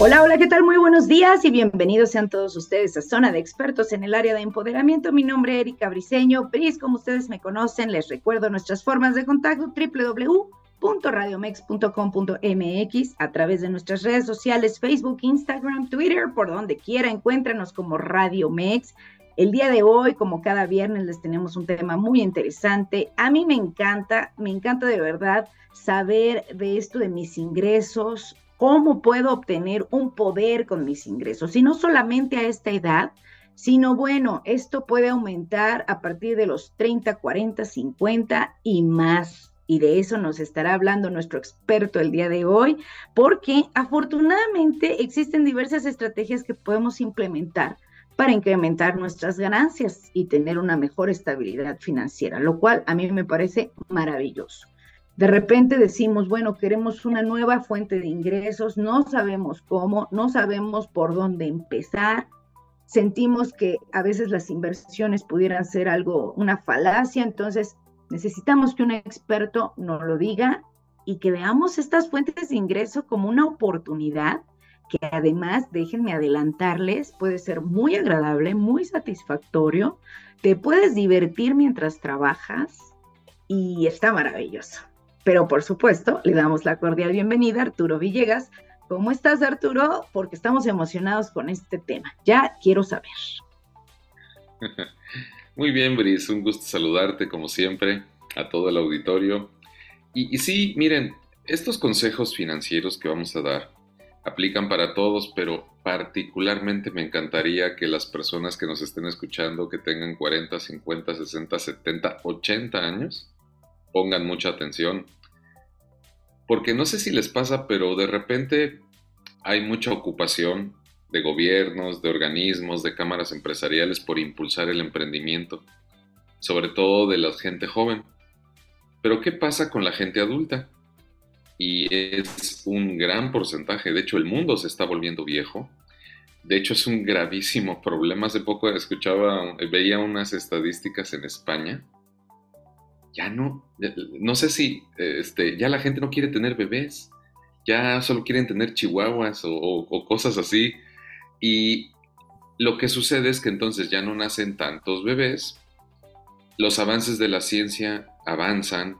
Hola, hola, ¿qué tal? Muy buenos días y bienvenidos sean todos ustedes a Zona de Expertos en el área de empoderamiento. Mi nombre es Erika Briseño. Bris, como ustedes me conocen, les recuerdo nuestras formas de contacto www.radiomex.com.mx a través de nuestras redes sociales, Facebook, Instagram, Twitter, por donde quiera, encuéntranos como Radio Mex. El día de hoy, como cada viernes, les tenemos un tema muy interesante. A mí me encanta, me encanta de verdad saber de esto de mis ingresos, cómo puedo obtener un poder con mis ingresos. Y no solamente a esta edad, sino bueno, esto puede aumentar a partir de los 30, 40, 50 y más. Y de eso nos estará hablando nuestro experto el día de hoy, porque afortunadamente existen diversas estrategias que podemos implementar para incrementar nuestras ganancias y tener una mejor estabilidad financiera, lo cual a mí me parece maravilloso. De repente decimos, bueno, queremos una nueva fuente de ingresos, no sabemos cómo, no sabemos por dónde empezar, sentimos que a veces las inversiones pudieran ser algo, una falacia, entonces necesitamos que un experto nos lo diga y que veamos estas fuentes de ingreso como una oportunidad que además, déjenme adelantarles, puede ser muy agradable, muy satisfactorio, te puedes divertir mientras trabajas y está maravilloso. Pero por supuesto, le damos la cordial bienvenida a Arturo Villegas. ¿Cómo estás, Arturo? Porque estamos emocionados con este tema. Ya quiero saber. Muy bien, Brice, un gusto saludarte como siempre a todo el auditorio. Y, y, sí, miren, estos consejos financieros que vamos a dar aplican para todos, pero particularmente me encantaría que las personas que nos estén escuchando, que tengan 40, 50, 60, 70, 80 años, pongan mucha atención porque no sé si les pasa, pero de repente hay mucha ocupación de gobiernos, de organismos, de cámaras empresariales por impulsar el emprendimiento, sobre todo de la gente joven. Pero ¿qué pasa con la gente adulta? Y es un gran porcentaje, de hecho el mundo se está volviendo viejo. De hecho es un gravísimo problema. Hace poco escuchaba, veía unas estadísticas en España ya no, no sé si este, ya la gente no quiere tener bebés, ya solo quieren tener chihuahuas o, cosas así. Y lo que sucede es que entonces ya no nacen tantos bebés, los avances de la ciencia avanzan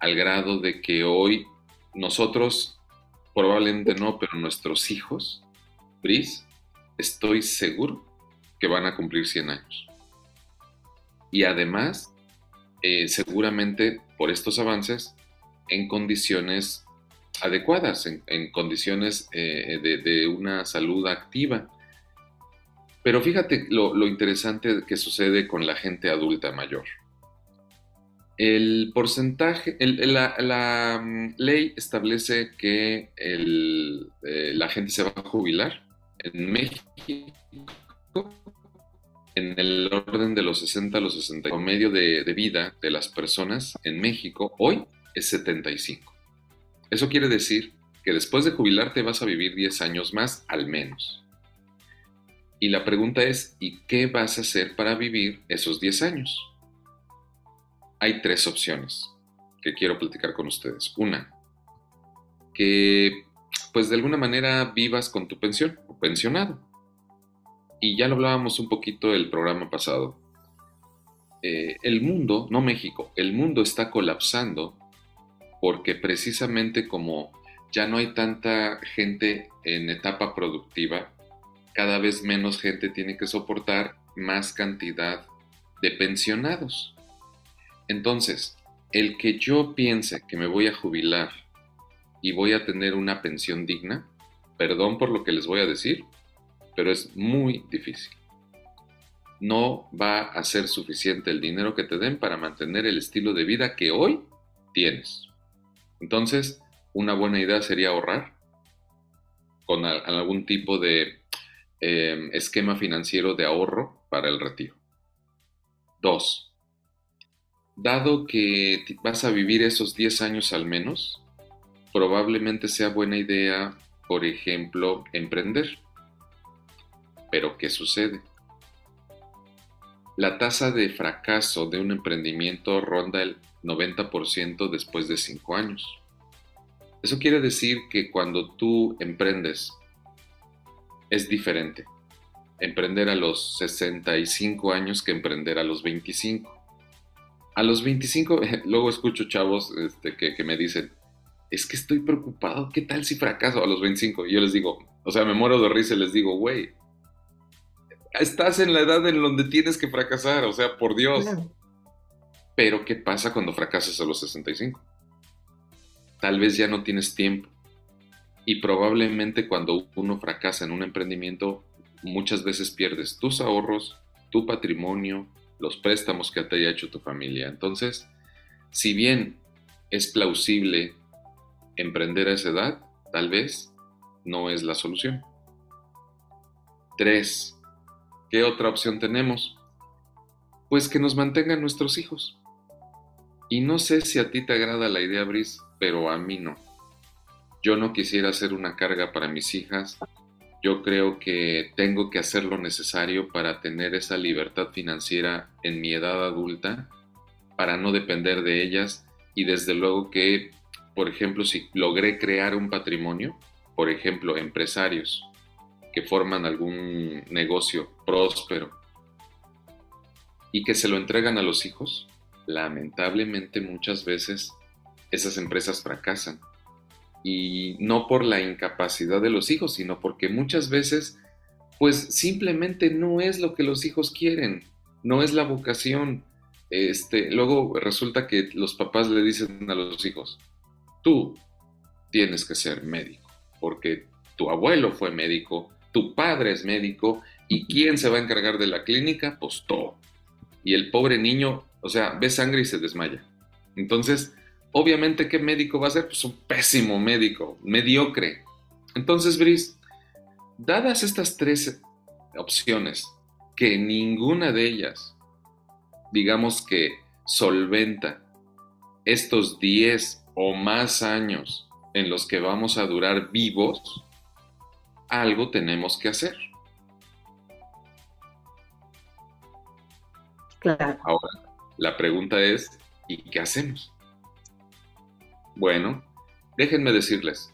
al grado de que hoy nosotros, probablemente no, pero nuestros hijos, Pris, estoy seguro que van a cumplir 100 años. Y además eh, seguramente por estos avances en condiciones adecuadas, en, condiciones eh, de, una salud activa. Pero fíjate lo, interesante que sucede con la gente adulta mayor. El porcentaje, la, mm, ley establece que eh, la gente se va a jubilar. En México en el orden de los 60 a los 60. El promedio de, vida de las personas en México hoy es 75. Eso quiere decir que después de jubilarte vas a vivir 10 años más al menos. Y la pregunta es, ¿y qué vas a hacer para vivir esos 10 años? Hay tres opciones que quiero platicar con ustedes. Una, que pues de alguna manera vivas con tu pensión o pensionado y ya lo hablábamos un poquito el programa pasado, eh, el mundo, no México, el mundo está colapsando porque precisamente como ya no hay tanta gente en etapa productiva, cada vez menos gente tiene que soportar más cantidad de pensionados. Entonces, el que yo piense que me voy a jubilar y voy a tener una pensión digna, perdón por lo que les voy a decir, pero es muy difícil. No va a ser suficiente el dinero que te den para mantener el estilo de vida que hoy tienes. Entonces, una buena idea sería ahorrar con algún tipo de em, esquema financiero de ahorro para el retiro. Dos, dado que vas a vivir esos 10 años al menos, probablemente sea buena idea, por ejemplo, emprender. Pero ¿qué sucede? La tasa de fracaso de un emprendimiento ronda el 90% después de 5 años. Eso quiere decir que cuando tú emprendes es diferente. Emprender a los 65 años que emprender a los 25. A los 25, luego escucho chavos este, que, me dicen, es que estoy preocupado, ¿qué tal si fracaso a los 25? Y yo les digo, o sea, me muero de risa y les digo, güey, estás en la edad en donde tienes que fracasar, o sea, por Dios. Pero ¿qué pasa cuando fracasas a los 65? Tal vez ya no tienes tiempo. Y probablemente cuando uno fracasa en un emprendimiento, muchas veces pierdes tus ahorros, tu patrimonio, los préstamos que te haya hecho tu familia. Entonces, si bien es plausible emprender a esa edad, tal vez no es la solución. Tres, ¿qué otra opción tenemos? Pues que nos mantengan nuestros hijos. Y no sé si a ti te agrada la idea, Brice, pero a mí no. Yo no quisiera hacer una carga para mis hijas. Yo creo que tengo que hacer lo necesario para tener esa libertad financiera en mi edad adulta, para no depender de ellas y desde luego que por ejemplo, si logré crear un patrimonio, por ejemplo, empresarios que forman algún negocio próspero y que se lo entregan a los hijos, lamentablemente muchas veces esas empresas fracasan. Y no por la incapacidad de los hijos, sino porque muchas veces, pues simplemente no es lo que los hijos quieren, no es la vocación. Este, luego resulta que los papás le dicen a los hijos, tú tienes que ser médico, porque tu abuelo fue médico, tu padre es médico, ¿y quién se va a encargar de la clínica? Pues todo. Y el pobre niño, o sea, ve sangre y se desmaya. Entonces, obviamente, ¿qué médico va a ser? Pues un pésimo médico, mediocre. Entonces, Brice, dadas estas tres opciones, que ninguna de ellas, digamos que solventa estos 10 o más años en los que vamos a durar vivos, algo tenemos que hacer. Claro. Ahora, la pregunta es, ¿y qué hacemos? Bueno, déjenme decirles,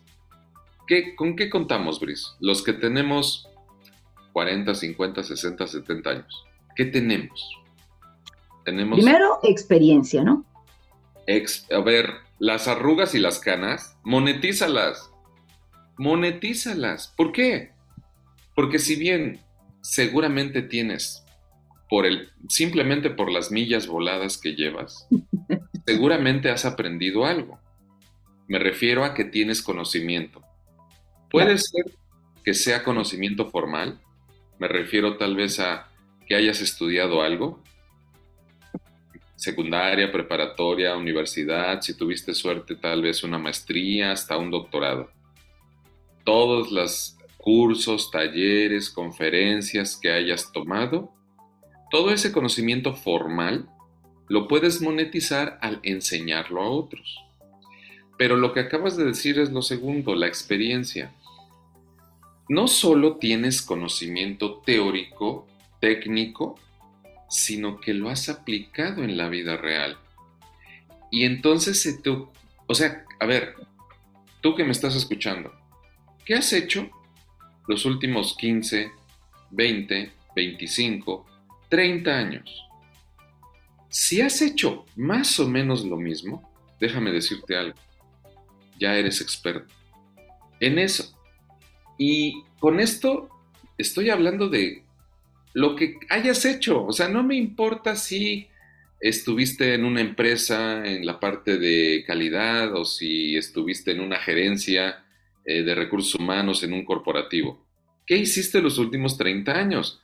¿qué, ¿con qué contamos, Brice? Los que tenemos 40, 50, 60, 70 años. ¿Qué tenemos? Tenemos... Primero, experiencia, ¿no? a ver, las arrugas y las canas, monetízalas. Monetízalas. ¿Por qué? Porque si bien seguramente tienes por el simplemente por las millas voladas que llevas, seguramente has aprendido algo. Me refiero a que tienes conocimiento. Puede ser que sea conocimiento formal. Me refiero tal vez a que hayas estudiado algo, secundaria, preparatoria, universidad, si tuviste suerte tal vez una maestría, hasta un doctorado. Todos los cursos, talleres, conferencias que hayas tomado, todo ese conocimiento formal lo puedes monetizar al enseñarlo a otros. Pero lo que acabas de decir es lo segundo, la experiencia. No solo tienes conocimiento teórico, técnico, sino que lo has aplicado en la vida real. Y entonces se te... O sea, a ver, tú que me estás escuchando, ¿qué has hecho los últimos 15, 20, 25, 30 años? Si has hecho más o menos lo mismo, déjame decirte algo, ya eres experto en eso. Y con esto estoy hablando de lo que hayas hecho. O sea, no me importa si estuviste en una empresa en la parte de calidad o si estuviste en una gerencia eh, de recursos humanos en un corporativo. ¿Qué hiciste los últimos 30 años?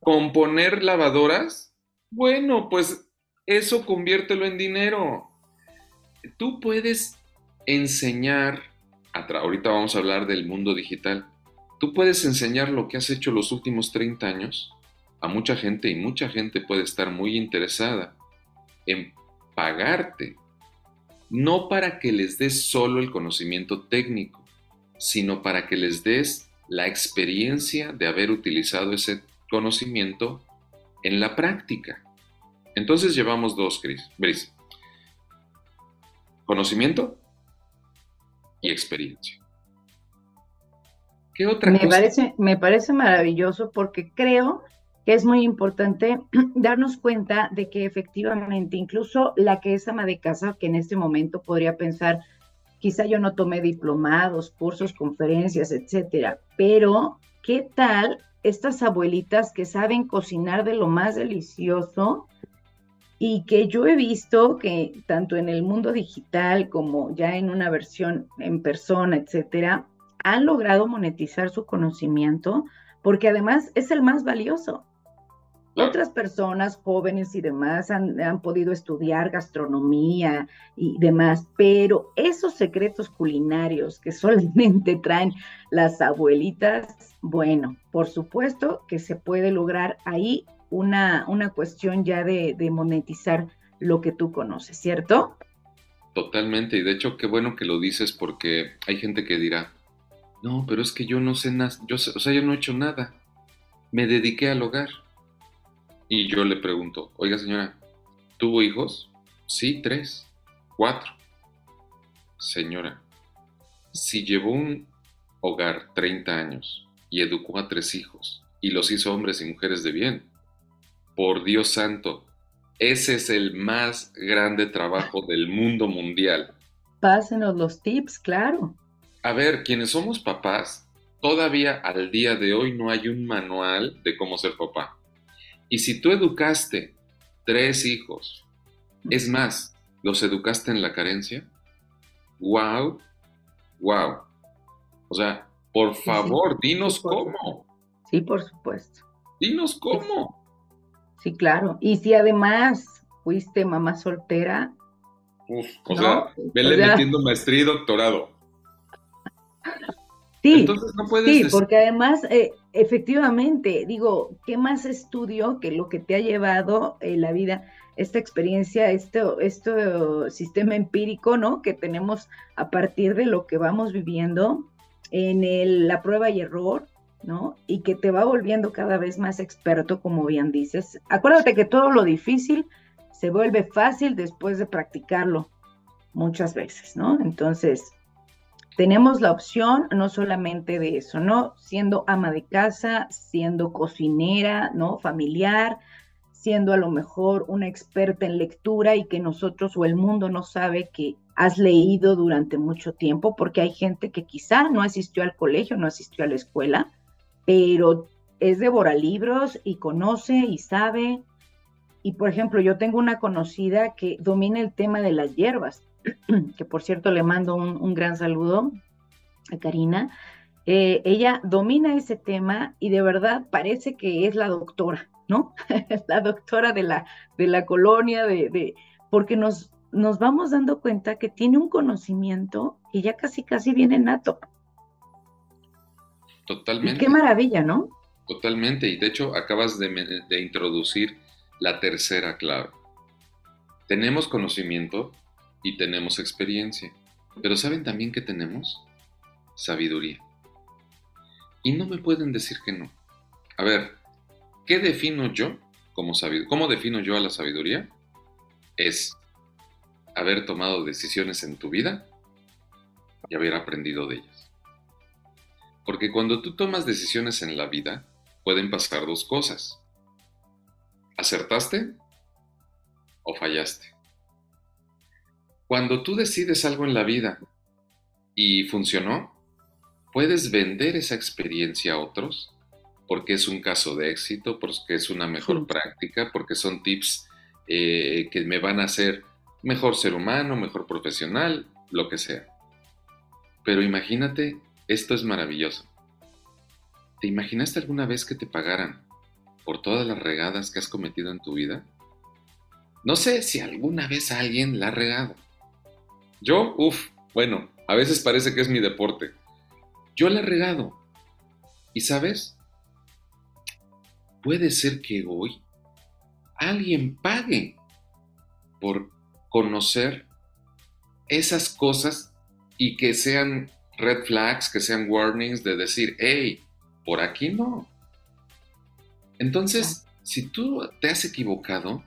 ¿Componer lavadoras? Bueno, pues eso conviértelo en dinero. Tú puedes enseñar, ahorita vamos a hablar del mundo digital, Tú puedes enseñar lo que has hecho los últimos 30 años a mucha gente y mucha gente puede estar muy interesada en pagarte, no para que les des solo el conocimiento técnico, sino para que les des la experiencia de haber utilizado ese conocimiento en la práctica. Entonces llevamos dos, Chris. Conocimiento y experiencia. ¿Qué otra me cosa? Parece, me parece maravilloso porque creo que es muy importante darnos cuenta de que efectivamente incluso la que es ama de casa, que en este momento podría pensar, quizá yo no tomé diplomados, cursos, conferencias, etcétera, pero ¿qué tal estas abuelitas que saben cocinar de lo más delicioso y que yo he visto que tanto en el mundo digital como ya en una versión en persona, etcétera, han logrado monetizar su conocimiento porque además es el más valioso. Otras personas jóvenes y demás han, podido estudiar gastronomía y demás, pero esos secretos culinarios que solamente traen las abuelitas, bueno, por supuesto que se puede lograr ahí una, una cuestión ya de, de monetizar lo que tú conoces, ¿cierto? Totalmente, y de hecho qué bueno que lo dices porque hay gente que dirá, no, pero es que yo no sé nada, yo, o sea, yo no he hecho nada, me dediqué al hogar y yo le pregunto, oiga señora, ¿tuvo hijos? Sí, tres, cuatro. Señora, si llevó un hogar 30 años y educó a tres hijos y los hizo hombres y mujeres de bien, por Dios santo, ese es el más grande trabajo del mundo mundial. Pásenos los tips, claro. A ver, quienes somos papás, todavía al día de hoy no hay un manual de cómo ser papá. Y si tú educaste tres hijos, es más, los educaste en la carencia, wow, wow. O sea, por favor, dinos cómo. Sí, por supuesto. Dinos cómo. Sí, claro. Y si además fuiste mamá soltera. Uf, o sea, vele metiendo maestría y doctorado. Sí, sí, porque además, eh, efectivamente, digo, ¿qué más estudio que lo que te ha llevado en la vida, esta experiencia, este, este sistema empírico, ¿no? Que tenemos a partir de lo que vamos viviendo en la prueba y error, ¿no? Y que te va volviendo cada vez más experto, como bien dices. Acuérdate que todo lo difícil se vuelve fácil después de practicarlo muchas veces, ¿no? Entonces, tenemos la opción no solamente de eso, ¿no? Siendo ama de casa, siendo cocinera, ¿no? Familiar, siendo a lo mejor una experta en lectura y que nosotros o el mundo no sabe que has leído durante mucho tiempo, porque hay gente que quizá no asistió al colegio, no asistió a la escuela, pero es devora libros y conoce y sabe. Y por ejemplo, yo tengo una conocida que domina el tema de las hierbas que por cierto le mando un, gran saludo a Karina, eh, ella domina ese tema y de verdad parece que es la doctora, ¿no? la doctora de la, de la colonia, de, porque nos, nos vamos dando cuenta que tiene un conocimiento y ya casi, casi viene nato. Totalmente. qué maravilla, ¿no? Totalmente. Y de hecho acabas de, de introducir la tercera clave. Tenemos conocimiento, y tenemos experiencia. Pero ¿saben también que tenemos? Sabiduría. Y no me pueden decir que no. A ver, ¿qué defino yo como sabiduría? ¿Cómo defino yo a la sabiduría? Es haber tomado decisiones en tu vida y haber aprendido de ellas. Porque cuando tú tomas decisiones en la vida, pueden pasar dos cosas. ¿Acertaste o fallaste? Cuando tú decides algo en la vida y funcionó, puedes vender esa experiencia a otros porque es un caso de éxito, porque es una mejor práctica, porque son tips eh, que me van a hacer mejor ser humano, mejor profesional, lo que sea. Pero imagínate, esto es maravilloso. ¿Te imaginaste alguna vez que te pagaran por todas las regadas que has cometido en tu vida? No sé si alguna vez alguien la ha regado. Yo, uff, bueno, a veces parece que es mi deporte. Yo la he regado. ¿Y sabes? puede ser que hoy alguien pague por conocer esas cosas y que sean red flags, que sean warnings de decir, hey, por aquí no. Entonces, si tú te has equivocado,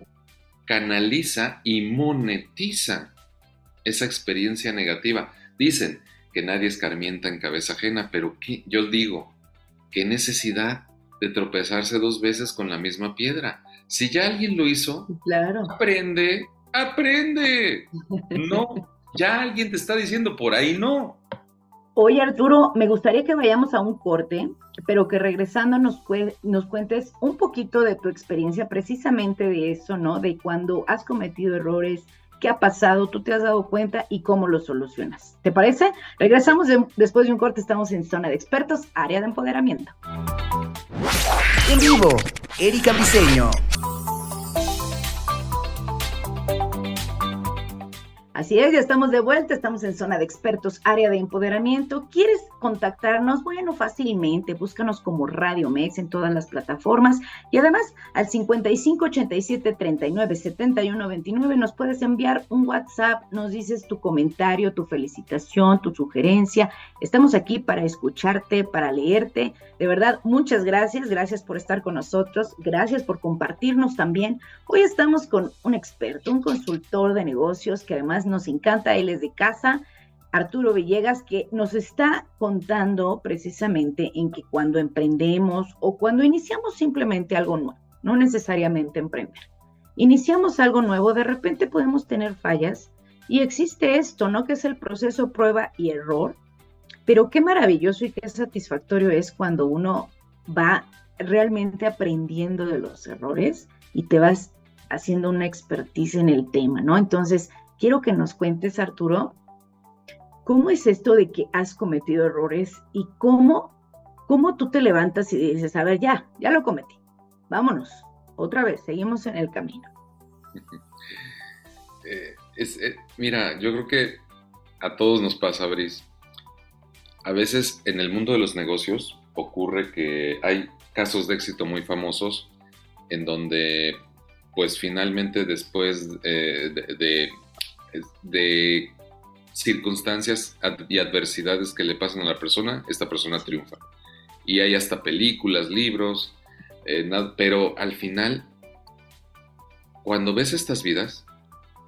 canaliza y monetiza esa experiencia negativa. Dicen que nadie escarmienta en cabeza ajena, pero yo digo, ¿qué necesidad de tropezarse dos veces con la misma piedra? Si ya alguien lo hizo, claro. aprende, aprende. No, ya alguien te está diciendo por ahí no. Oye, Arturo, me gustaría que vayamos a un corte, pero que regresando nos, nos cuentes un poquito de tu experiencia precisamente de eso, ¿no? De cuando has cometido errores, qué ha pasado, tú te has dado cuenta y cómo lo solucionas. ¿Te parece? Regresamos después de un corte, estamos en Zona de Expertos, área de empoderamiento. En vivo, Erika Briseño. Así es, ya estamos de vuelta, estamos en zona de expertos, área de empoderamiento. ¿Quieres contactarnos? Bueno, fácilmente, búscanos como Radio Mex en todas las plataformas y además al 55 87 39 71 29 nos puedes enviar un WhatsApp, nos dices tu comentario, tu felicitación, tu sugerencia. Estamos aquí para escucharte, para leerte. De verdad, muchas gracias, gracias por estar con nosotros, gracias por compartirnos también. Hoy estamos con un experto, un consultor de negocios que además nos encanta, él es de casa, Arturo Villegas, que nos está contando precisamente en que cuando emprendemos o cuando iniciamos simplemente algo nuevo, no necesariamente emprender, iniciamos algo nuevo, de repente podemos tener fallas y existe esto, ¿no? Que es el proceso prueba y error, pero qué maravilloso y qué satisfactorio es cuando uno va realmente aprendiendo de los errores y te vas haciendo una expertise en el tema, ¿no? Entonces, quiero que nos cuentes, Arturo, cómo es esto de que has cometido errores y cómo, cómo tú te levantas y dices, a ver, ya, ya lo cometí, vámonos, otra vez, seguimos en el camino. Eh, eh, mira, yo creo que a todos nos pasa, Brice. A veces en el mundo de los negocios ocurre que hay casos de éxito muy famosos en donde pues finalmente después eh, de de circunstancias y adversidades que le pasan a la persona, esta persona triunfa. Y hay hasta películas, libros, eh, pero al final, cuando ves estas vidas,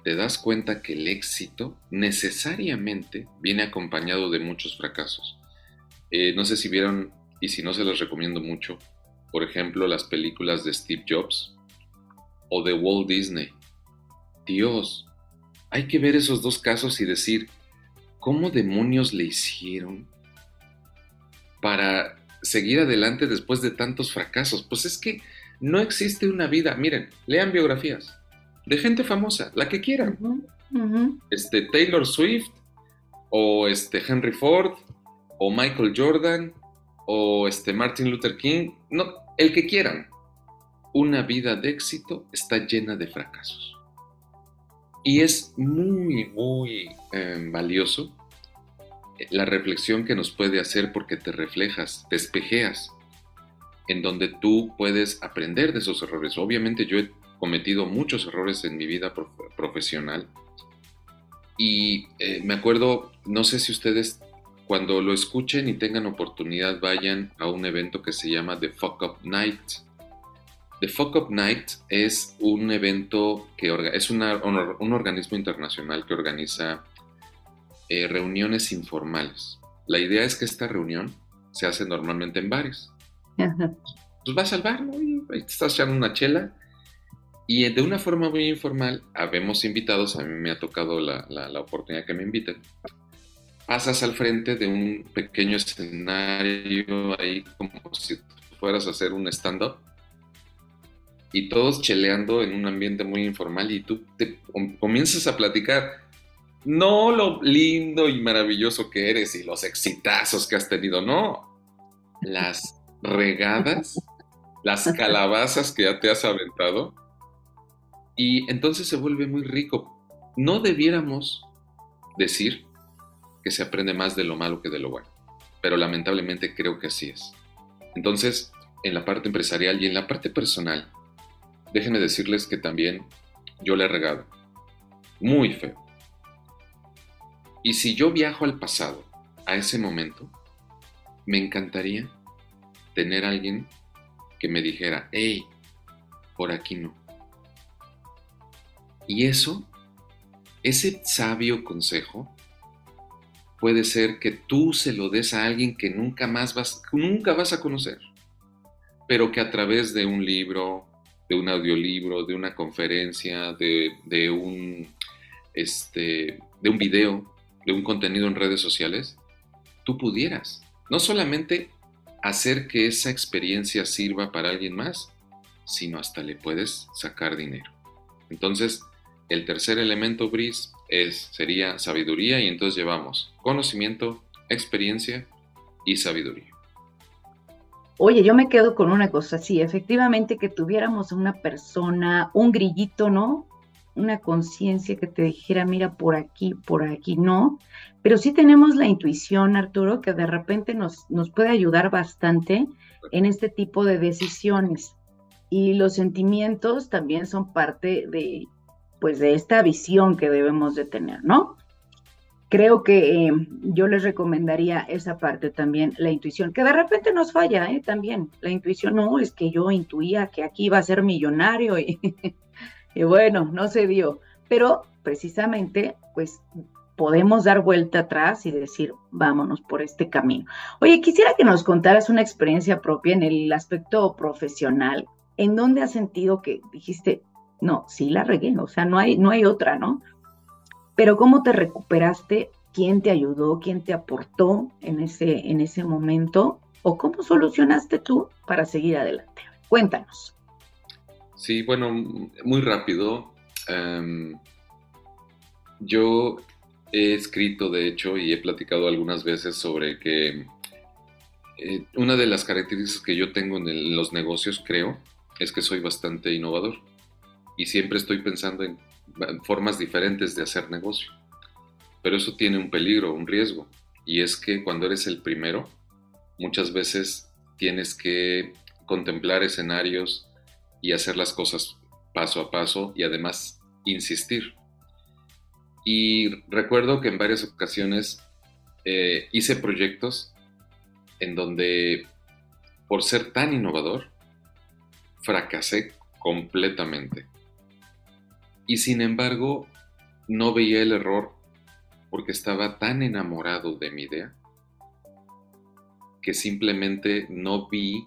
te das cuenta que el éxito necesariamente viene acompañado de muchos fracasos. Eh, no sé si vieron, y si no se los recomiendo mucho, por ejemplo, las películas de Steve Jobs o de Walt Disney. Dios, hay que ver esos dos casos y decir, ¿cómo demonios le hicieron para seguir adelante después de tantos fracasos? Pues es que no existe una vida, miren, lean biografías de gente famosa, la que quieran. Este Taylor Swift o este Henry Ford o Michael Jordan o este Martin Luther King, no, el que quieran. Una vida de éxito está llena de fracasos. Y es muy, muy em, valioso eh, la reflexión que nos puede hacer porque te reflejas, te espejeas, en donde tú puedes aprender de esos errores. Obviamente yo he cometido muchos errores en mi vida profesional y eh, me acuerdo, no sé si ustedes cuando lo escuchen y tengan oportunidad vayan a un evento que se llama The Fuck Up Night The Fuck Up Night es un evento que es un organismo internacional que organiza eh, reuniones informales. La idea es que esta reunión se hace normalmente en bares. Pues vas al bar, ¿no? Y te estás echando una chela. Y de una forma muy informal, habemos invitados, a mí me ha tocado la, la oportunidad que me inviten. Pasas al frente de un pequeño escenario ahí como si fueras a hacer un stand-up y todos cheleando en un ambiente muy informal y tú te comienzas a platicar no lo lindo y maravilloso que eres y los exitazos que has tenido, no, las regadas, las calabazas que ya te has aventado y entonces se vuelve muy rico. No debiéramos decir que se aprende más de lo malo que de lo bueno, pero lamentablemente creo que así es. Entonces, en la parte empresarial y en la parte personal, déjenme decirles que también yo le he regado. Muy feo. Y si yo viajo al pasado, a ese momento, me encantaría tener alguien que me dijera, hey, por aquí no. Y eso, ese sabio consejo, puede ser que tú se lo des a alguien que nunca más vas, nunca vas a conocer, pero que a través de un libro, de un audiolibro, de una conferencia, de, de un, este, de un video, de un contenido en redes sociales, tú pudieras no solamente hacer que esa experiencia sirva para alguien más, sino hasta le puedes sacar dinero. Entonces, el tercer elemento, Bris, es, sería sabiduría y entonces llevamos conocimiento, experiencia y sabiduría. Oye, yo me quedo con una cosa, sí, efectivamente que tuviéramos una persona, un grillito, ¿no? Una conciencia que te dijera, mira, por aquí, por aquí, no. Pero sí tenemos la intuición, Arturo, que de repente nos, nos puede ayudar bastante en este tipo de decisiones. Y los sentimientos también son parte de, pues, de esta visión que debemos de tener, ¿no? Creo que eh, yo les recomendaría esa parte también, la intuición, que de repente nos falla, ¿eh? También, la intuición, no, es que yo intuía que aquí iba a ser millonario y, y bueno, no se dio, pero precisamente, pues podemos dar vuelta atrás y decir, vámonos por este camino. Oye, quisiera que nos contaras una experiencia propia en el aspecto profesional, en donde has sentido que dijiste, no, sí la regué, o sea, no hay, no hay otra, ¿no? Pero ¿cómo te recuperaste? ¿Quién te ayudó? ¿Quién te aportó en ese, en ese momento? ¿O cómo solucionaste tú para seguir adelante? Cuéntanos. Sí, bueno, muy rápido. Em, yo he escrito, de hecho, y he platicado algunas veces sobre que eh, una de las características que yo tengo en los negocios, creo, es que soy bastante innovador y siempre estoy pensando en formas diferentes de hacer negocio. Pero eso tiene un peligro, un riesgo, y es que cuando eres el primero, muchas veces tienes que contemplar escenarios y hacer las cosas paso a paso y además insistir. Y recuerdo que en varias ocasiones eh, hice proyectos en donde, por ser tan innovador, fracasé completamente. Y sin embargo, no veía el error porque estaba tan enamorado de mi idea que simplemente no vi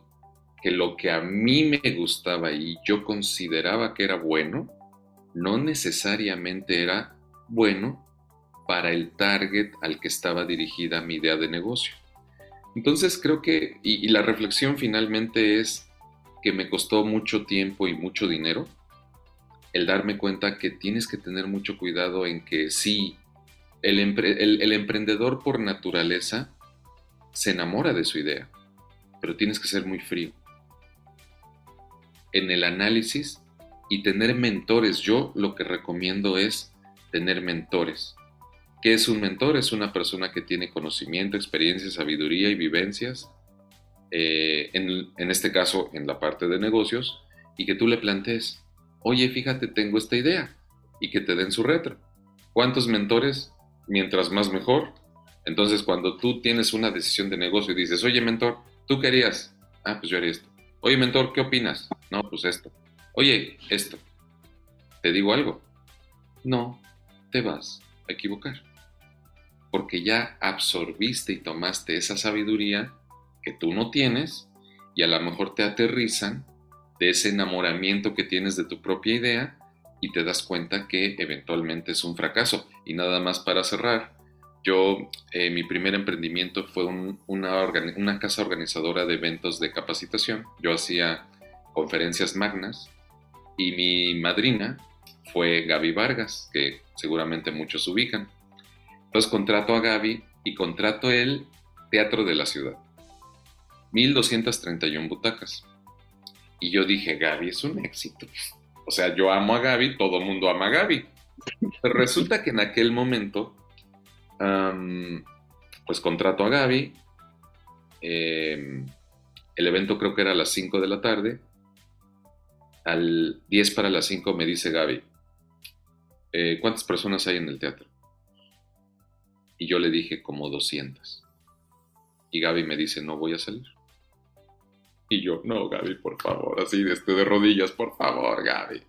que lo que a mí me gustaba y yo consideraba que era bueno, no necesariamente era bueno para el target al que estaba dirigida mi idea de negocio. Entonces creo que, y, la reflexión finalmente es que me costó mucho tiempo y mucho dinero el darme cuenta que tienes que tener mucho cuidado en que sí, el, el emprendedor por naturaleza se enamora de su idea, pero tienes que ser muy frío. En el análisis y tener mentores, yo lo que recomiendo es tener mentores. ¿Qué es un mentor? Es una persona que tiene conocimiento, experiencia, sabiduría y vivencias, eh, en, en, este caso en la parte de negocios, y que tú le plantees, oye, fíjate, tengo esta idea, y que te den su retro. ¿Cuántos mentores? Mientras más mejor. Entonces, cuando tú tienes una decisión de negocio y dices, oye, mentor, ¿tú querías? Ah, pues yo haría esto. Oye, mentor, ¿qué opinas? No, pues esto. Oye, esto. ¿Te digo algo? No, te vas a equivocar. Porque ya absorbiste y tomaste esa sabiduría que tú no tienes y a lo mejor te aterrizan de ese enamoramiento que tienes de tu propia idea y te das cuenta que eventualmente es un fracaso. Y nada más para cerrar, yo, eh, mi primer emprendimiento fue una, una casa organizadora de eventos de capacitación. Yo hacía conferencias magnas y mi madrina fue Gaby Vargas, que seguramente muchos ubican. Entonces contrato a Gaby y contrato el Teatro de la Ciudad. 1231 butacas. Y yo dije, Gaby es un éxito. O sea, yo amo a Gaby, todo mundo ama a Gaby. Resulta que en aquel momento, pues contrato a Gaby, em, El evento creo que era a las 5 de la tarde. Al 10 para las 5 me dice Gaby, eh, ¿cuántas personas hay en el teatro? Y yo le dije como 200. Y Gaby me dice, no voy a salir. Y yo, no, Gaby, por favor, así de, este, de rodillas, por favor, Gaby.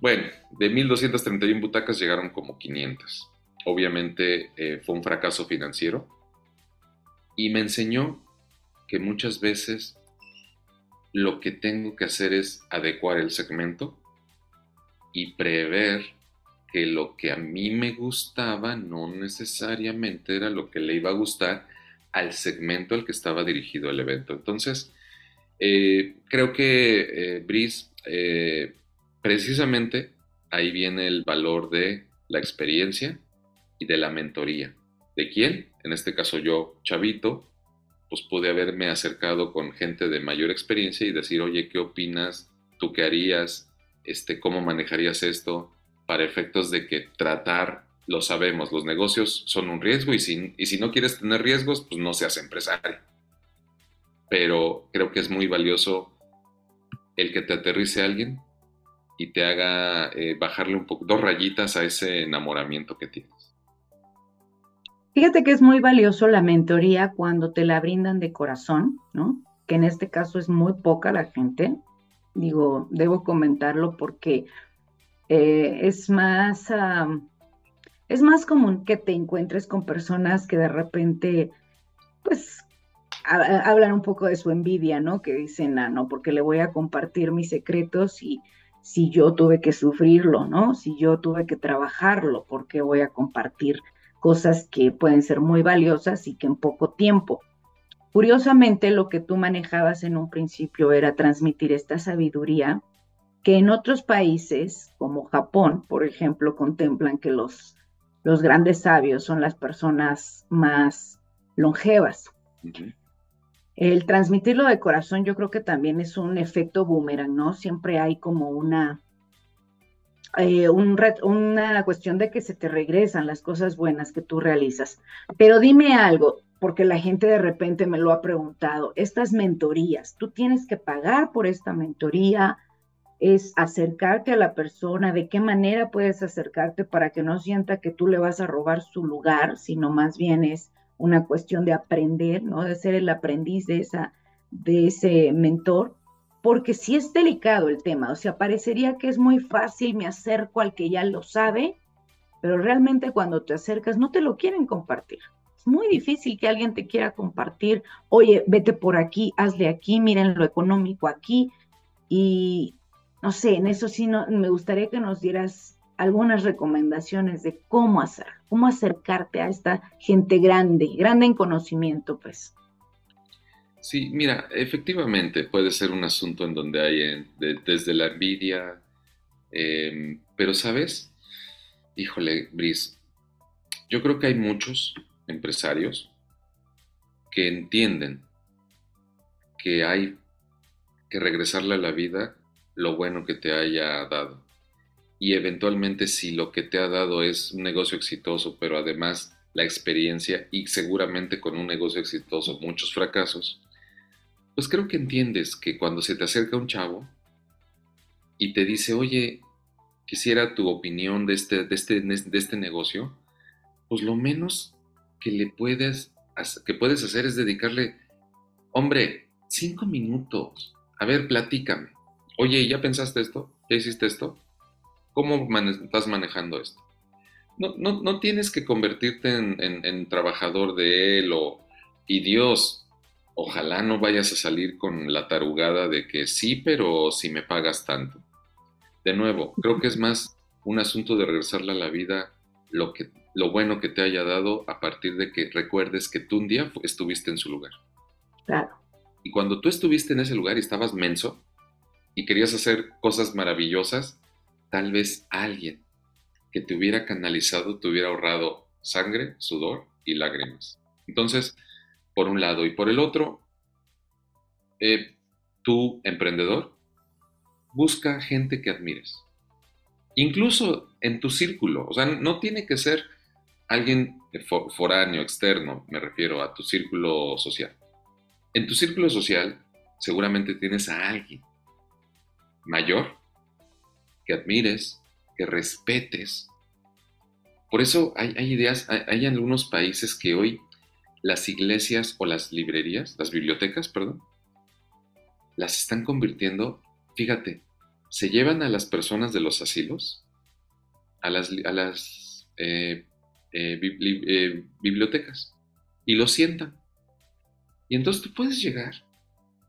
Bueno, de 1231 butacas llegaron como 500. Obviamente eh, fue un fracaso financiero. Y me enseñó que muchas veces lo que tengo que hacer es adecuar el segmento y prever que lo que a mí me gustaba no necesariamente era lo que le iba a gustar al segmento al que estaba dirigido el evento. Entonces, eh, creo que, eh, Brice, eh, precisamente ahí viene el valor de la experiencia y de la mentoría. ¿De quién? En este caso yo, chavito, pues pude haberme acercado con gente de mayor experiencia y decir, oye, ¿qué opinas? ¿Tú qué harías? Este, ¿Cómo manejarías esto? Para efectos de que tratar lo sabemos, los negocios son un riesgo y si, y si no quieres tener riesgos, pues no seas empresario. Pero creo que es muy valioso el que te aterrice alguien y te haga eh, bajarle un poco, dos rayitas a ese enamoramiento que tienes. Fíjate que es muy valioso la mentoría cuando te la brindan de corazón, ¿no? Que en este caso es muy poca la gente. Digo, debo comentarlo porque eh, es más es más común que te encuentres con personas que de repente, pues, hablan un poco de su envidia, ¿no? Que dicen, ah, no, porque le voy a compartir mis secretos y si yo tuve que sufrirlo, ¿no? Si yo tuve que trabajarlo, porque voy a compartir cosas que pueden ser muy valiosas y que en poco tiempo. Curiosamente, lo que tú manejabas en un principio era transmitir esta sabiduría que en otros países, como Japón, por ejemplo, contemplan que los los grandes sabios son las personas más longevas. El transmitirlo de corazón yo creo que también es un efecto boomerang, ¿no? Siempre hay como una, eh, una cuestión de que se te regresan las cosas buenas que tú realizas. Pero dime algo, porque la gente de repente me lo ha preguntado, estas mentorías, ¿tú tienes que pagar por esta mentoría? es acercarte a la persona, de qué manera puedes acercarte para que no sienta que tú le vas a robar su lugar, sino más bien es una cuestión de aprender, ¿no? De ser el aprendiz de, esa, de ese mentor, porque sí es delicado el tema, o sea, parecería que es muy fácil, me acerco al que ya lo sabe, pero realmente cuando te acercas no te lo quieren compartir. Es muy difícil que alguien te quiera compartir, oye, vete por aquí, hazle aquí, miren lo económico aquí, y no sé, en eso sí no, me gustaría que nos dieras algunas recomendaciones de cómo hacer, cómo acercarte a esta gente grande, grande en conocimiento, pues. Sí, mira, efectivamente puede ser un asunto en donde hay desde la envidia, em, pero sabes, híjole, Brice, yo creo que hay muchos empresarios que entienden que hay que regresarle a la vida lo bueno que te haya dado. Y eventualmente si lo que te ha dado es un negocio exitoso, pero además la experiencia y seguramente con un negocio exitoso muchos fracasos, pues creo que entiendes que cuando se te acerca un chavo y te dice, oye, quisiera tu opinión de este, de este, de este negocio, pues lo menos que le puedes, que puedes hacer es dedicarle, hombre, cinco minutos. A ver, platícame oye, ¿ya pensaste esto? ¿Ya hiciste esto? ¿Cómo estás manejando esto? No, no, tienes que convertirte en, trabajador de él o, y Dios, ojalá no vayas a salir con la tarugada de que sí, pero si me pagas tanto. De nuevo, creo que es más un asunto de regresarle a la vida lo, que, lo bueno que te haya dado a partir de que recuerdes que tú un día estuviste en su lugar. Claro. Y cuando tú estuviste en ese lugar y estabas menso, y querías hacer cosas maravillosas, tal vez alguien que te hubiera canalizado te hubiera ahorrado sangre, sudor y lágrimas. Entonces, por un lado y por el otro, eh, tú, emprendedor, busca gente que admires. Incluso en tu círculo, o sea, no tiene que ser alguien foráneo, externo, me refiero a tu círculo social. En tu círculo social seguramente tienes a alguien mayor que admires, que respetes. Por eso hay, ideas, hay, hay algunos países que hoy las iglesias o las librerías, las bibliotecas, perdón, las están convirtiendo, fíjate, se llevan a las personas de los asilos, a las, a las eh, eh, eh, bibliotecas, y los sientan. Y entonces tú puedes llegar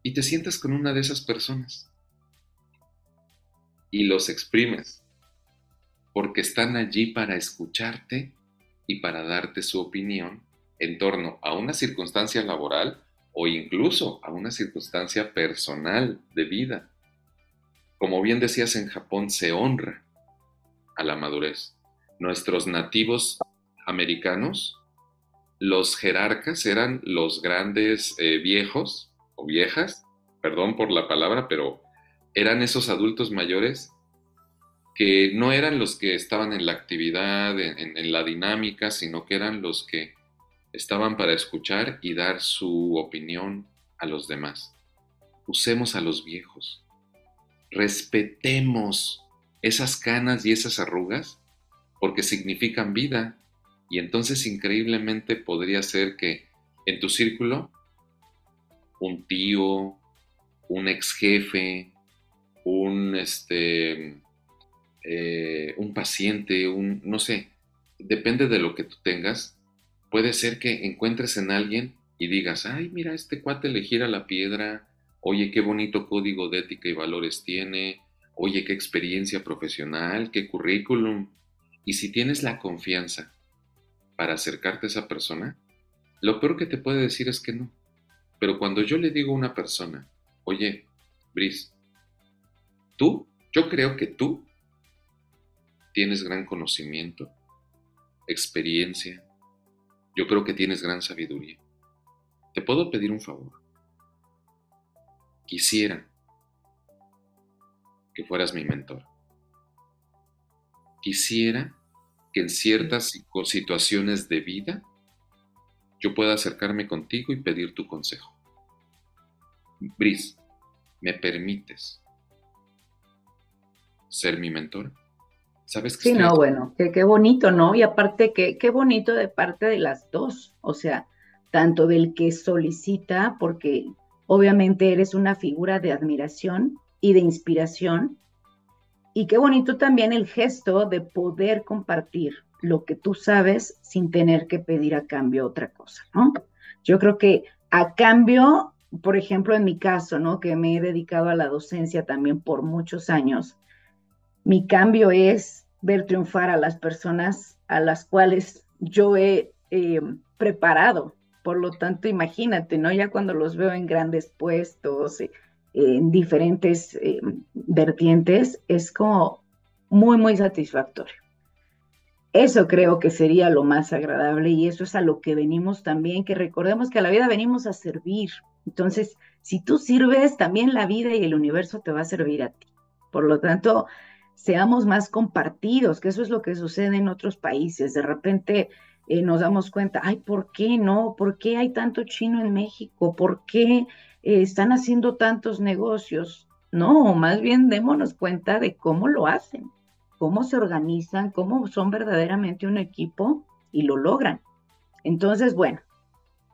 y te sientas con una de esas personas y los exprimes, porque están allí para escucharte y para darte su opinión en torno a una circunstancia laboral o incluso a una circunstancia personal de vida. Como bien decías, en Japón se honra a la madurez. Nuestros nativos americanos, los jerarcas eran los grandes eh, viejos o viejas, perdón por la palabra, pero eran esos adultos mayores que no eran los que estaban en la actividad, en la dinámica, sino que eran los que estaban para escuchar y dar su opinión a los demás. Usemos a los viejos. Respetemos esas canas y esas arrugas porque significan vida. Y entonces increíblemente podría ser que en tu círculo un tío, un ex jefe, un, este, eh, un paciente, un, no sé, depende de lo que tú tengas, puede ser que encuentres en alguien y digas, ay, mira, este cuate le gira la piedra, oye, qué bonito código de ética y valores tiene, oye, qué experiencia profesional, qué currículum. Y si tienes la confianza para acercarte a esa persona, lo peor que te puede decir es que no. Pero cuando yo le digo a una persona, oye, Brice, tú, yo creo que tú tienes gran conocimiento, experiencia, yo creo que tienes gran sabiduría. ¿Te puedo pedir un favor? Quisiera que fueras mi mentor. Quisiera que en ciertas situaciones de vida yo pueda acercarme contigo y pedir tu consejo. Brice, ¿me permites ser mi mentor? ¿Sabes sí, no, bueno, qué bonito, ¿no? Y aparte, qué, qué bonito de parte de las dos, o sea, tanto del que solicita, porque obviamente eres una figura de admiración y de inspiración, y qué bonito también el gesto de poder compartir lo que tú sabes sin tener que pedir a cambio otra cosa, ¿no? Yo creo que a cambio, por ejemplo, en mi caso, ¿no? Que me he dedicado a la docencia también por muchos años, mi cambio es ver triunfar a las personas a las cuales yo he eh, preparado. Por lo tanto, imagínate, ¿no? Ya cuando los veo en grandes puestos, eh, en diferentes eh, vertientes, es como muy, muy satisfactorio. Eso creo que sería lo más agradable y eso es a lo que venimos también, que recordemos que a la vida venimos a servir. Entonces, si tú sirves, también la vida y el universo te va a servir a ti. Por lo tanto, seamos más compartidos, que eso es lo que sucede en otros países. De repente eh, nos damos cuenta, ay, ¿por qué no? ¿Por qué hay tanto chino en México? ¿Por qué eh, están haciendo tantos negocios? No, más bien démonos cuenta de cómo lo hacen, cómo se organizan, cómo son verdaderamente un equipo y lo logran. Entonces, bueno,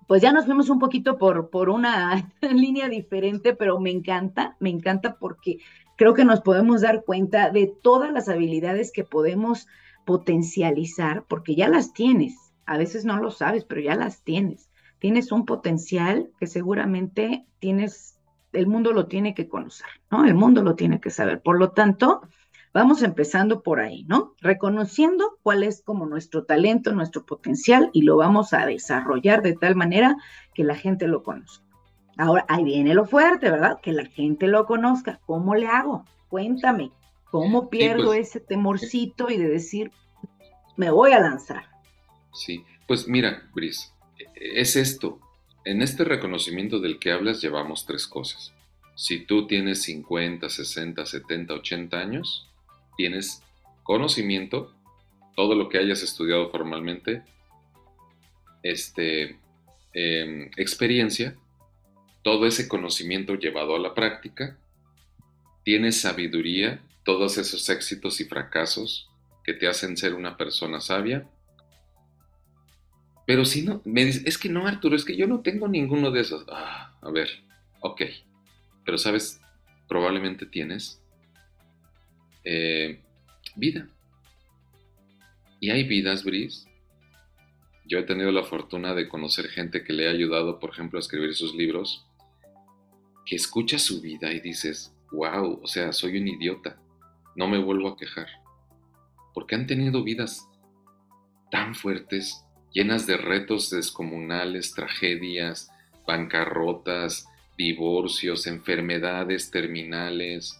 pues ya nos fuimos un poquito por, por una línea diferente, pero me encanta, me encanta porque creo que nos podemos dar cuenta de todas las habilidades que podemos potencializar, porque ya las tienes. A veces no lo sabes, pero ya las tienes. Tienes un potencial que seguramente tienes, el mundo lo tiene que conocer, ¿no? El mundo lo tiene que saber. Por lo tanto, vamos empezando por ahí, ¿no? Reconociendo cuál es como nuestro talento, nuestro potencial y lo vamos a desarrollar de tal manera que la gente lo conozca. Ahora, ahí viene lo fuerte, ¿verdad? Que la gente lo conozca. ¿Cómo le hago? Cuéntame, ¿cómo pierdo pues, ese temorcito y de decir, me voy a lanzar? Sí, pues mira, Brice, es esto. En este reconocimiento del que hablas llevamos tres cosas. Si tú tienes 50, 60, 70, 80 años, tienes conocimiento, todo lo que hayas estudiado formalmente, este, em, experiencia todo ese conocimiento llevado a la práctica, tienes sabiduría, todos esos éxitos y fracasos que te hacen ser una persona sabia. Pero si no, me dices, es que no, Arturo, es que yo no tengo ninguno de esos. Ah, a ver, ok. Pero sabes, probablemente tienes eh, vida. Y hay vidas, Brice. Yo he tenido la fortuna de conocer gente que le ha ayudado, por ejemplo, a escribir sus libros, que escucha su vida y dices, wow, o sea, soy un idiota, no me vuelvo a quejar. Porque han tenido vidas tan fuertes, llenas de retos descomunales, tragedias, bancarrotas, divorcios, enfermedades terminales,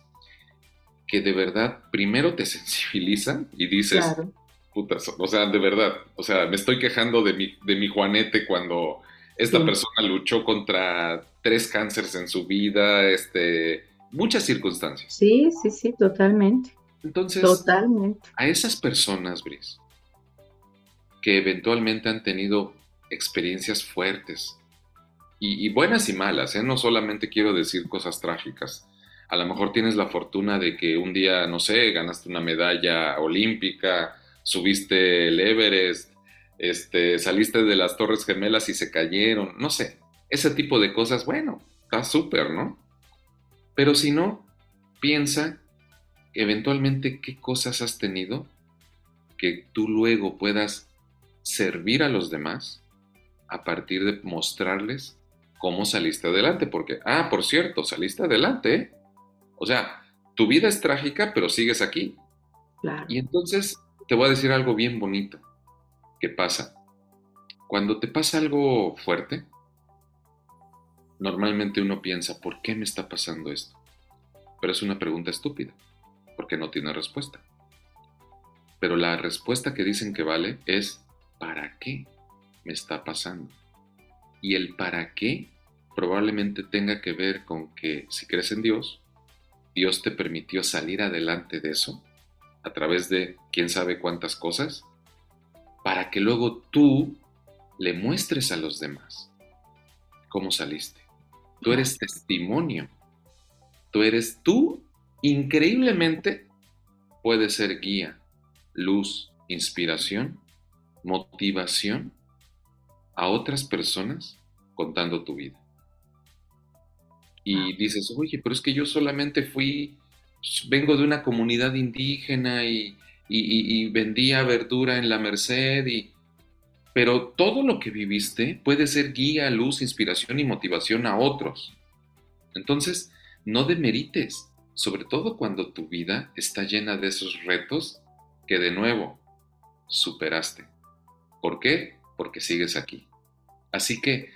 que de verdad primero te sensibilizan y dices, putas, o sea, de verdad, o sea, me estoy quejando de mi, de mi Juanete cuando esta persona luchó contra tres cánceres en su vida, este, muchas circunstancias. Sí, sí, sí, totalmente. Entonces, totalmente. a esas personas, Brice, que eventualmente han tenido experiencias fuertes, y, buenas y malas, ¿eh? no solamente quiero decir cosas trágicas. A lo mejor tienes la fortuna de que un día, no sé, ganaste una medalla olímpica, subiste el Everest, este, saliste de las Torres Gemelas y se cayeron, no sé, ese tipo de cosas, bueno, está súper, ¿no? Pero si no, piensa eventualmente qué cosas has tenido que tú luego puedas servir a los demás a partir de mostrarles cómo saliste adelante, porque, ah, por cierto, saliste adelante. ¿eh? O sea, tu vida es trágica, pero sigues aquí. Y entonces te voy a decir algo bien bonito que pasa. Cuando te pasa algo fuerte, normalmente uno piensa, ¿por qué me está pasando esto? Pero es una pregunta estúpida, porque no tiene respuesta. Pero la respuesta que dicen que vale es, ¿para qué me está pasando? Y el para qué probablemente tenga que ver con que si crees en Dios, Dios te permitió salir adelante de eso a través de quién sabe cuántas cosas, para que luego tú le muestres a los demás cómo saliste. Tú eres testimonio. Tú eres tú, increíblemente, puedes ser guía, luz, inspiración, motivación a otras personas contando tu vida. Y dices, oye, pero es que yo solamente fui, vengo de una comunidad indígena y, vendía verdura en la Merced y... Pero todo lo que viviste puede ser guía, luz, inspiración y motivación a otros. Entonces, no demerites, sobre todo cuando tu vida está llena de esos retos que de nuevo superaste. ¿Por qué? Porque sigues aquí. Así que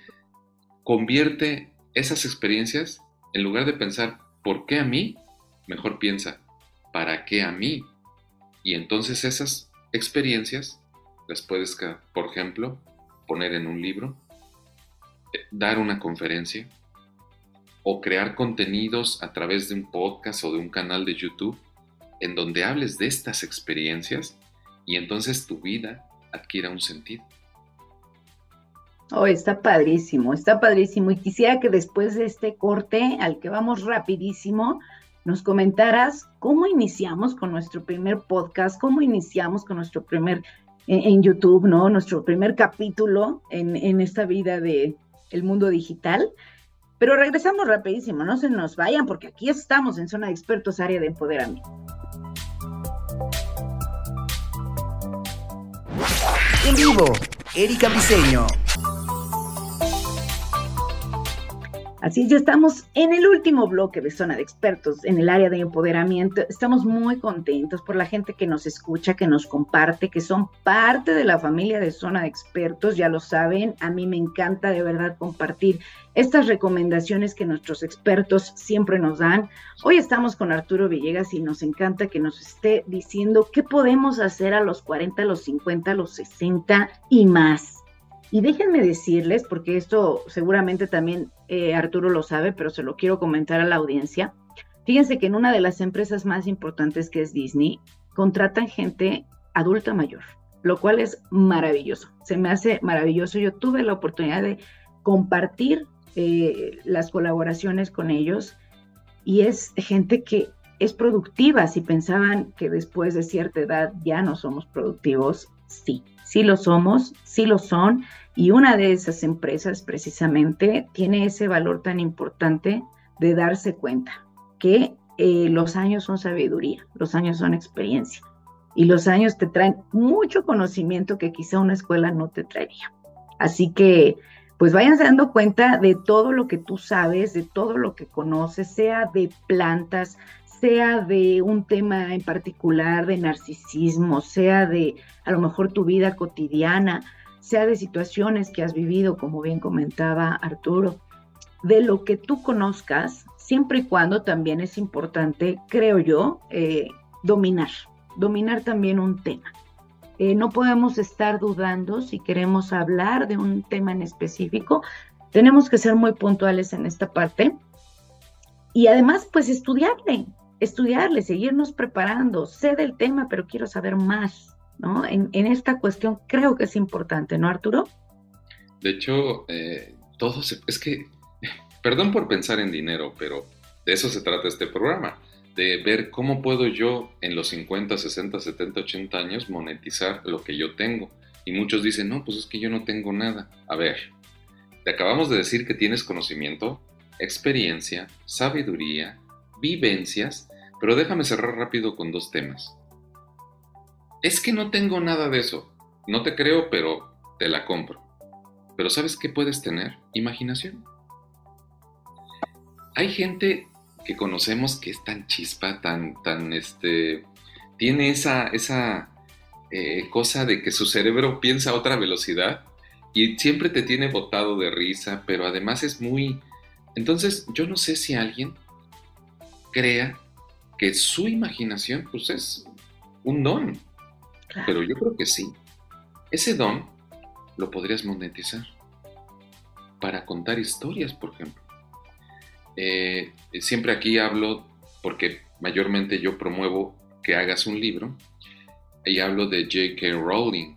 convierte esas experiencias, en lugar de pensar, ¿por qué a mí? Mejor piensa, ¿para qué a mí? Y entonces esas experiencias las puedes, por ejemplo, poner en un libro, eh, dar una conferencia o crear contenidos a través de un podcast o de un canal de YouTube en donde hables de estas experiencias y entonces tu vida adquiera un sentido. Oh, está padrísimo, está padrísimo. Y quisiera que después de este corte, al que vamos rapidísimo, nos comentaras cómo iniciamos con nuestro primer podcast, cómo iniciamos con nuestro primer en, YouTube, ¿no? Nuestro primer capítulo en, en esta vida de el mundo digital. Pero regresamos rapidísimo, no se nos vayan porque aquí estamos en Zona de Expertos, área de empoderamiento. En vivo, Erika Briseño. Así ya estamos en el último bloque de Zona de Expertos en el área de empoderamiento. Estamos muy contentos por la gente que nos escucha, que nos comparte, que son parte de la familia de Zona de Expertos. Ya lo saben, a mí me encanta de verdad compartir estas recomendaciones que nuestros expertos siempre nos dan. Hoy estamos con Arturo Villegas y nos encanta que nos esté diciendo qué podemos hacer a los 40, a los 50, a los 60 y más. Y déjenme decirles, porque esto seguramente también eh, Arturo lo sabe, pero se lo quiero comentar a la audiencia. Fíjense que en una de las empresas más importantes que es Disney, contratan gente adulta mayor, lo cual es maravilloso. Se me hace maravilloso. Yo tuve la oportunidad de compartir eh, las colaboraciones con ellos y es gente que es productiva. Si pensaban que después de cierta edad ya no somos productivos, sí, sí lo somos, sí lo son. Y una de esas empresas precisamente tiene ese valor tan importante de darse cuenta que eh, los años son sabiduría, los años son experiencia y los años te traen mucho conocimiento que quizá una escuela no te traería. Así que, pues vayan dando cuenta de todo lo que tú sabes, de todo lo que conoces, sea de plantas, sea de un tema en particular de narcisismo, sea de a lo mejor tu vida cotidiana, sea de situaciones que has vivido, como bien comentaba Arturo, de lo que tú conozcas, siempre y cuando también es importante, creo yo, eh, dominar, dominar también un tema. Eh, no podemos estar dudando si queremos hablar de un tema en específico. Tenemos que ser muy puntuales en esta parte. Y además, pues estudiarle, estudiarle, seguirnos preparando. Sé del tema, pero quiero saber más, ¿no? En, esta cuestión creo que es importante, ¿no, Arturo? De hecho, eh, todo es que, perdón por pensar en dinero, pero de eso se trata este programa de ver cómo puedo yo en los 50, 60, 70, 80 años monetizar lo que yo tengo. Y muchos dicen, no, pues es que yo no tengo nada. A ver, te acabamos de decir que tienes conocimiento, experiencia, sabiduría, vivencias, pero déjame cerrar rápido con dos temas. Es que no tengo nada de eso. No te creo, pero te la compro. Pero ¿sabes qué puedes tener? Imaginación. Hay gente que conocemos que es tan chispa, tan, tan, este, tiene esa, esa eh, cosa de que su cerebro piensa a otra velocidad y siempre te tiene botado de risa, pero además es muy... Entonces, yo no sé si alguien crea que su imaginación, pues es un don, pero yo creo que sí. Ese don lo podrías monetizar para contar historias, por ejemplo. Eh, siempre aquí hablo, porque mayormente yo promuevo que hagas un libro, y hablo de J.K. Rowling,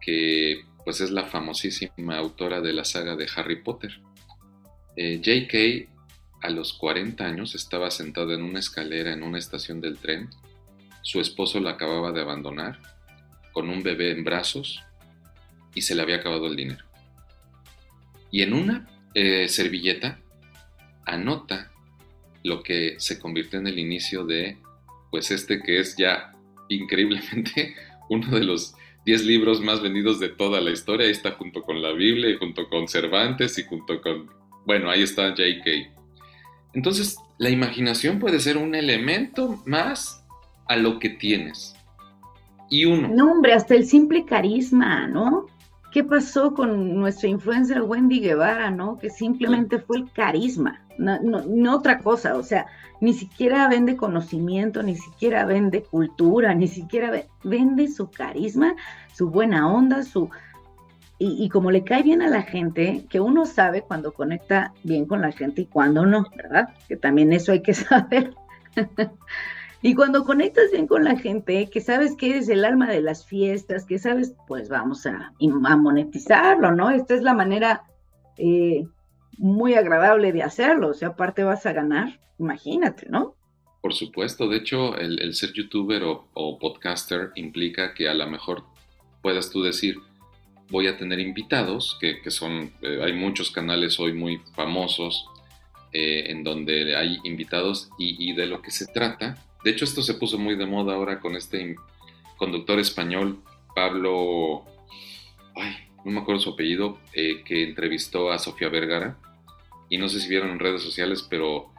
que pues es la famosísima autora de la saga de Harry Potter. Eh, J.K. a los 40 años estaba sentada en una escalera en una estación del tren, su esposo la acababa de abandonar, con un bebé en brazos, y se le había acabado el dinero. Y en una eh, servilleta anota lo que se convirtió en el inicio de, pues este que es ya increíblemente uno de los 10 libros más vendidos de toda la historia. Ahí está junto con la Biblia y junto con Cervantes y junto con, bueno, ahí está J.K. Entonces, la imaginación puede ser un elemento más a lo que tienes. Y uno. No, hombre, hasta el simple carisma, ¿no? ¿Qué pasó con nuestra influencer Wendy Guevara, no? Que simplemente fue el carisma, no, otra cosa, o sea, ni siquiera vende conocimiento, ni siquiera vende cultura, ni siquiera vende su carisma, su buena onda, su... Y, como le cae bien a la gente, que uno sabe cuando conecta bien con la gente y cuando no, ¿verdad? Que también eso hay que saber. Y cuando conectas bien con la gente, que sabes que eres el alma de las fiestas, que sabes, pues vamos a, monetizarlo, ¿no? Esta es la manera eh, muy agradable de hacerlo. O sea, aparte vas a ganar, imagínate, ¿no? Por supuesto, de hecho, el, ser youtuber o, podcaster implica que a lo mejor puedas tú decir, voy a tener invitados, que, son, eh, hay muchos canales hoy muy famosos eh, en donde hay invitados y de lo que se trata de hecho, esto se puso muy de moda ahora con este conductor español, Pablo, ay, no me acuerdo su apellido, eh, que entrevistó a Sofía Vergara. Y no sé si vieron en redes sociales, pero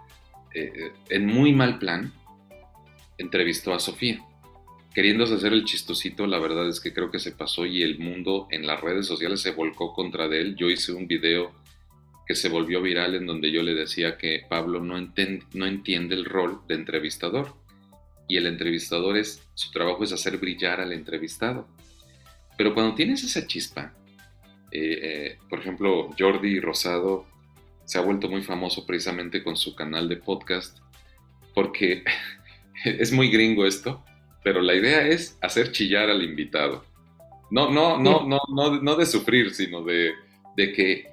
en muy mal plan, entrevistó a Sofía. Queriéndose hacer el chistosito, la verdad es que creo que se pasó y el mundo en las redes sociales se volcó contra de él. Yo hice un video que se volvió viral en donde yo le decía que Pablo no, entiende el rol de entrevistador y el entrevistador es, su trabajo es hacer brillar al entrevistado. Pero cuando tienes esa chispa, eh, eh, por ejemplo, Jordi Rosado se ha vuelto muy famoso precisamente con su canal de podcast, porque es muy gringo esto, pero la idea es hacer chillar al invitado. No, no, no, no, no, no de sufrir, sino de, de que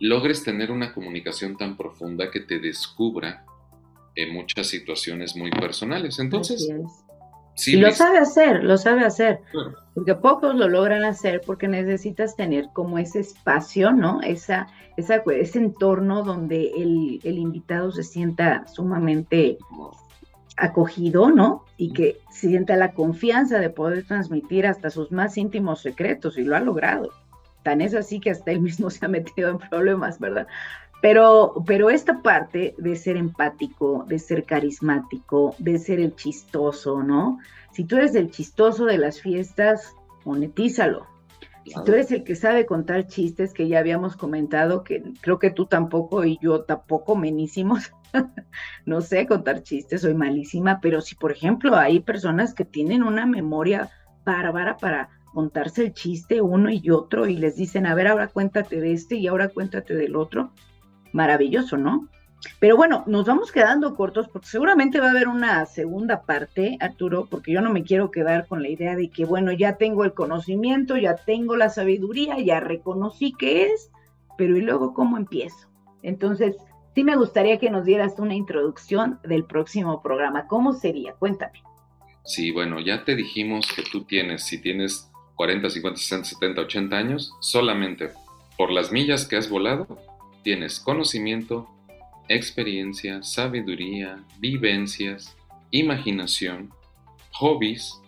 logres tener una comunicación tan profunda que te descubra en muchas situaciones muy personales. Entonces, y lo sabe hacer, lo sabe hacer. Porque pocos lo logran hacer porque necesitas tener como ese espacio, ¿no? Esa, esa, ese entorno donde el, el invitado se sienta sumamente acogido, ¿no? Y que sienta la confianza de poder transmitir hasta sus más íntimos secretos y lo ha logrado. Tan es así que hasta él mismo se ha metido en problemas, ¿verdad? Pero, pero esta parte de ser empático, de ser carismático, de ser el chistoso, ¿no? Si tú eres el chistoso de las fiestas, monetízalo. Si tú eres el que sabe contar chistes, que ya habíamos comentado, que creo que tú tampoco y yo tampoco, menísimos, no sé contar chistes, soy malísima, pero si por ejemplo hay personas que tienen una memoria bárbara para contarse el chiste uno y otro y les dicen, a ver, ahora cuéntate de este y ahora cuéntate del otro, maravilloso, ¿no? Pero bueno, nos vamos quedando cortos porque seguramente va a haber una segunda parte, Arturo, porque yo no me quiero quedar con la idea de que, bueno, ya tengo el conocimiento, ya tengo la sabiduría, ya reconocí que es, pero ¿y luego cómo empiezo? Entonces, sí me gustaría que nos dieras una introducción del próximo programa. ¿Cómo sería? Cuéntame. Sí, bueno, ya te dijimos que tú tienes, si tienes 40, 50, 60, 70, 80 años, solamente por las millas que has volado, tienes conocimiento, experiencia, sabiduría, vivencias, imaginación, hobbies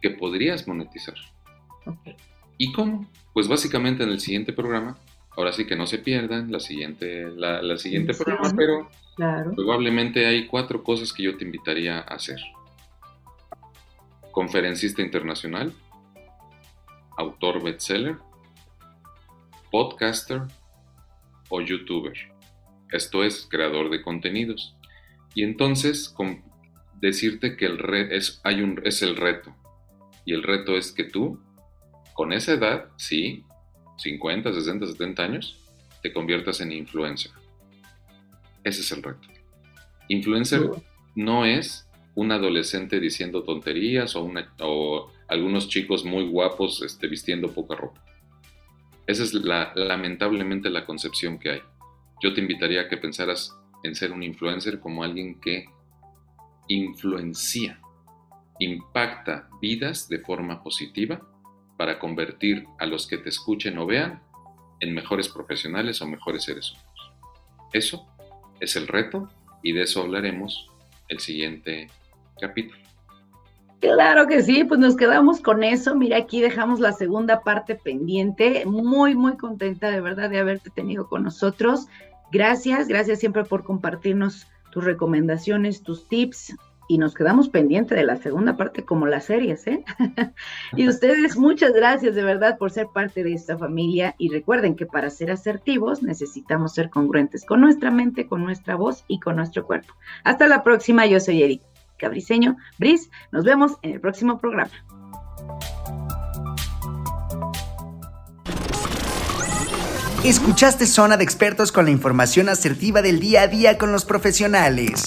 que podrías monetizar. ¿Y cómo? Pues básicamente en el siguiente programa, ahora sí que no se pierdan la siguiente, la, siguiente programa, pero probablemente hay cuatro cosas que yo te invitaría a hacer. Conferencista internacional, autor bestseller, podcaster o youtuber. Esto es creador de contenidos. Y entonces con decirte que el es, hay un, es el reto. Y el reto es que tú, con esa edad, sí, 50, 60, 70 años, te conviertas en influencer. Ese es el reto. Influencer no es un adolescente diciendo tonterías o, una, o algunos chicos muy guapos este, vistiendo poca ropa. Esa es la, lamentablemente la concepción que hay. Yo te invitaría a que pensaras en ser un influencer como alguien que influencia, impacta vidas de forma positiva para convertir a los que te escuchen o vean en mejores profesionales o mejores seres humanos. Eso es el reto y de eso hablaremos el siguiente capítulo. Claro que sí, pues nos quedamos con eso. Mira, aquí dejamos la segunda parte pendiente. Muy, muy contenta de verdad de haberte tenido con nosotros. Gracias, gracias siempre por compartirnos tus recomendaciones, tus tips. Y nos quedamos pendiente de la segunda parte como las series, ¿eh? y ustedes, muchas gracias de verdad por ser parte de esta familia. Y recuerden que para ser asertivos necesitamos ser congruentes con nuestra mente, con nuestra voz y con nuestro cuerpo. Hasta la próxima, yo soy Erika. Cabriseño. Bris, nos vemos en el próximo programa. Escuchaste Zona de Expertos con la información asertiva del día a día con los profesionales.